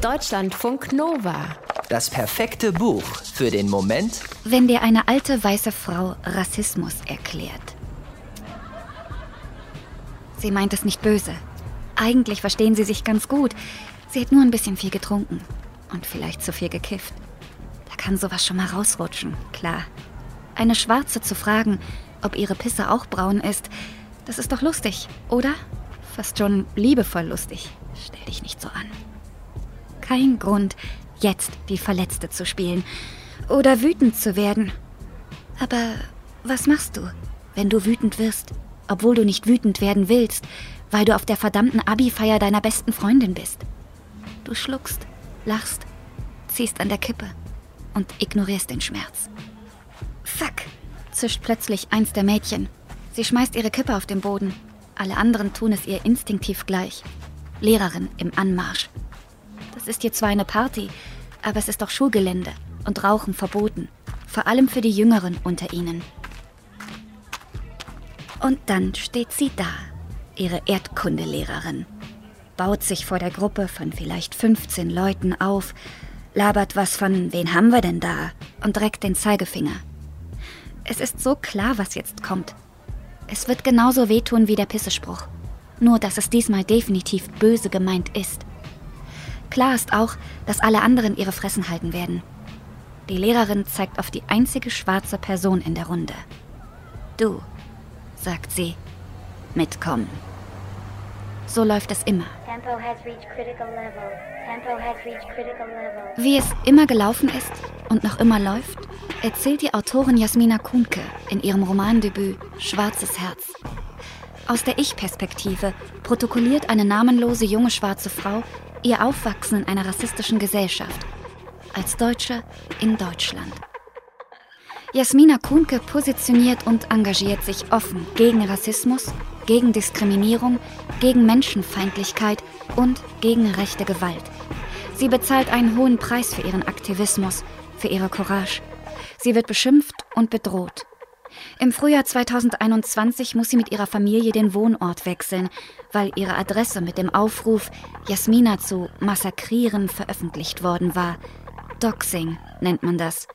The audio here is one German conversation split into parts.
Deutschlandfunk Nova. Das perfekte Buch für den Moment, wenn dir eine alte weiße Frau Rassismus erklärt. Sie meint es nicht böse. Eigentlich verstehen sie sich ganz gut. Sie hat nur ein bisschen viel getrunken und vielleicht zu viel gekifft. Da kann sowas schon mal rausrutschen, klar. Eine Schwarze zu fragen, ob ihre Pisse auch braun ist, das ist doch lustig, oder? Fast schon liebevoll lustig. Stell dich nicht so an kein Grund, jetzt die Verletzte zu spielen oder wütend zu werden. Aber was machst du, wenn du wütend wirst, obwohl du nicht wütend werden willst, weil du auf der verdammten Abi-Feier deiner besten Freundin bist? Du schluckst, lachst, ziehst an der Kippe und ignorierst den Schmerz. Fuck, zischt plötzlich eins der Mädchen. Sie schmeißt ihre Kippe auf den Boden. Alle anderen tun es ihr instinktiv gleich. Lehrerin im Anmarsch. Das ist hier zwar eine Party, aber es ist doch Schulgelände und Rauchen verboten. Vor allem für die Jüngeren unter ihnen. Und dann steht sie da, ihre Erdkundelehrerin, baut sich vor der Gruppe von vielleicht 15 Leuten auf, labert was von wen haben wir denn da und reckt den Zeigefinger. Es ist so klar, was jetzt kommt. Es wird genauso wehtun wie der Pissespruch. Nur, dass es diesmal definitiv böse gemeint ist. Klar ist auch, dass alle anderen ihre Fressen halten werden. Die Lehrerin zeigt auf die einzige schwarze Person in der Runde. Du, sagt sie, mitkommen. So läuft es immer. Wie es immer gelaufen ist und noch immer läuft, erzählt die Autorin Jasmina Kuhnke in ihrem Romandebüt Schwarzes Herz. Aus der Ich-Perspektive protokolliert eine namenlose junge schwarze Frau ihr Aufwachsen in einer rassistischen Gesellschaft. Als Deutsche in Deutschland. Jasmina Kuhnke positioniert und engagiert sich offen gegen Rassismus, gegen Diskriminierung, gegen Menschenfeindlichkeit und gegen rechte Gewalt. Sie bezahlt einen hohen Preis für ihren Aktivismus, für ihre Courage. Sie wird beschimpft und bedroht. Im Frühjahr 2021 muss sie mit ihrer Familie den Wohnort wechseln, weil ihre Adresse mit dem Aufruf, Jasmina zu massakrieren, veröffentlicht worden war. Doxing nennt man das.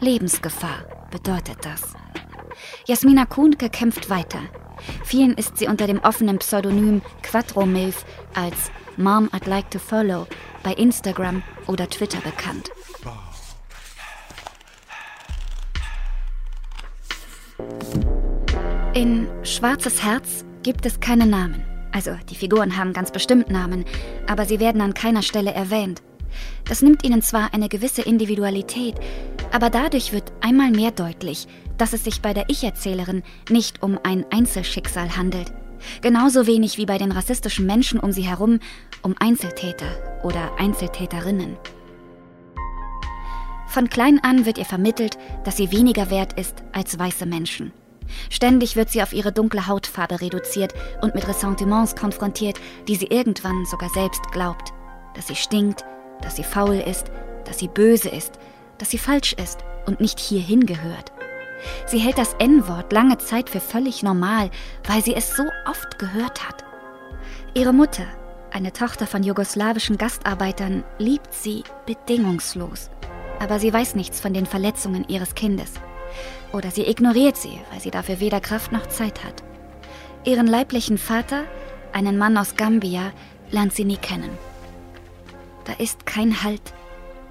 Lebensgefahr bedeutet das. Jasmina Kuhnke kämpft weiter. Vielen ist sie unter dem offenen Pseudonym Quattro Milf als Mom I'd Like to Follow bei Instagram oder Twitter bekannt. In Schwarzes Herz gibt es keine Namen. Also die Figuren haben ganz bestimmt Namen, aber sie werden an keiner Stelle erwähnt. Das nimmt ihnen zwar eine gewisse Individualität, aber dadurch wird einmal mehr deutlich, dass es sich bei der Ich-Erzählerin nicht um ein Einzelschicksal handelt. Genauso wenig wie bei den rassistischen Menschen um sie herum um Einzeltäter oder Einzeltäterinnen. Von klein an wird ihr vermittelt, dass sie weniger wert ist als weiße Menschen. Ständig wird sie auf ihre dunkle Hautfarbe reduziert und mit Ressentiments konfrontiert, die sie irgendwann sogar selbst glaubt. Dass sie stinkt, dass sie faul ist, dass sie böse ist, dass sie falsch ist und nicht hierhin gehört. Sie hält das N-Wort lange Zeit für völlig normal, weil sie es so oft gehört hat. Ihre Mutter, eine Tochter von jugoslawischen Gastarbeitern, liebt sie bedingungslos aber sie weiß nichts von den Verletzungen ihres Kindes. Oder sie ignoriert sie, weil sie dafür weder Kraft noch Zeit hat. Ihren leiblichen Vater, einen Mann aus Gambia, lernt sie nie kennen. Da ist kein Halt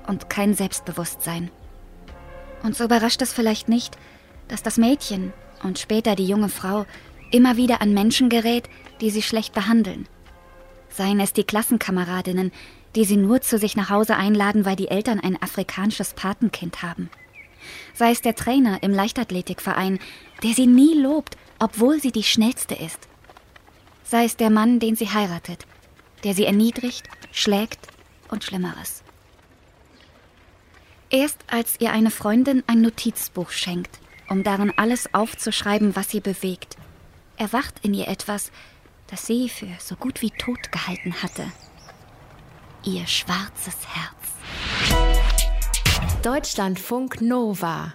und kein Selbstbewusstsein. Und so überrascht es vielleicht nicht, dass das Mädchen und später die junge Frau immer wieder an Menschen gerät, die sie schlecht behandeln. Seien es die Klassenkameradinnen, die sie nur zu sich nach Hause einladen, weil die Eltern ein afrikanisches Patenkind haben. Sei es der Trainer im Leichtathletikverein, der sie nie lobt, obwohl sie die schnellste ist. Sei es der Mann, den sie heiratet, der sie erniedrigt, schlägt und Schlimmeres. Erst als ihr eine Freundin ein Notizbuch schenkt, um darin alles aufzuschreiben, was sie bewegt, erwacht in ihr etwas, das sie für so gut wie tot gehalten hatte ihr schwarzes Herz. Deutschlandfunk Nova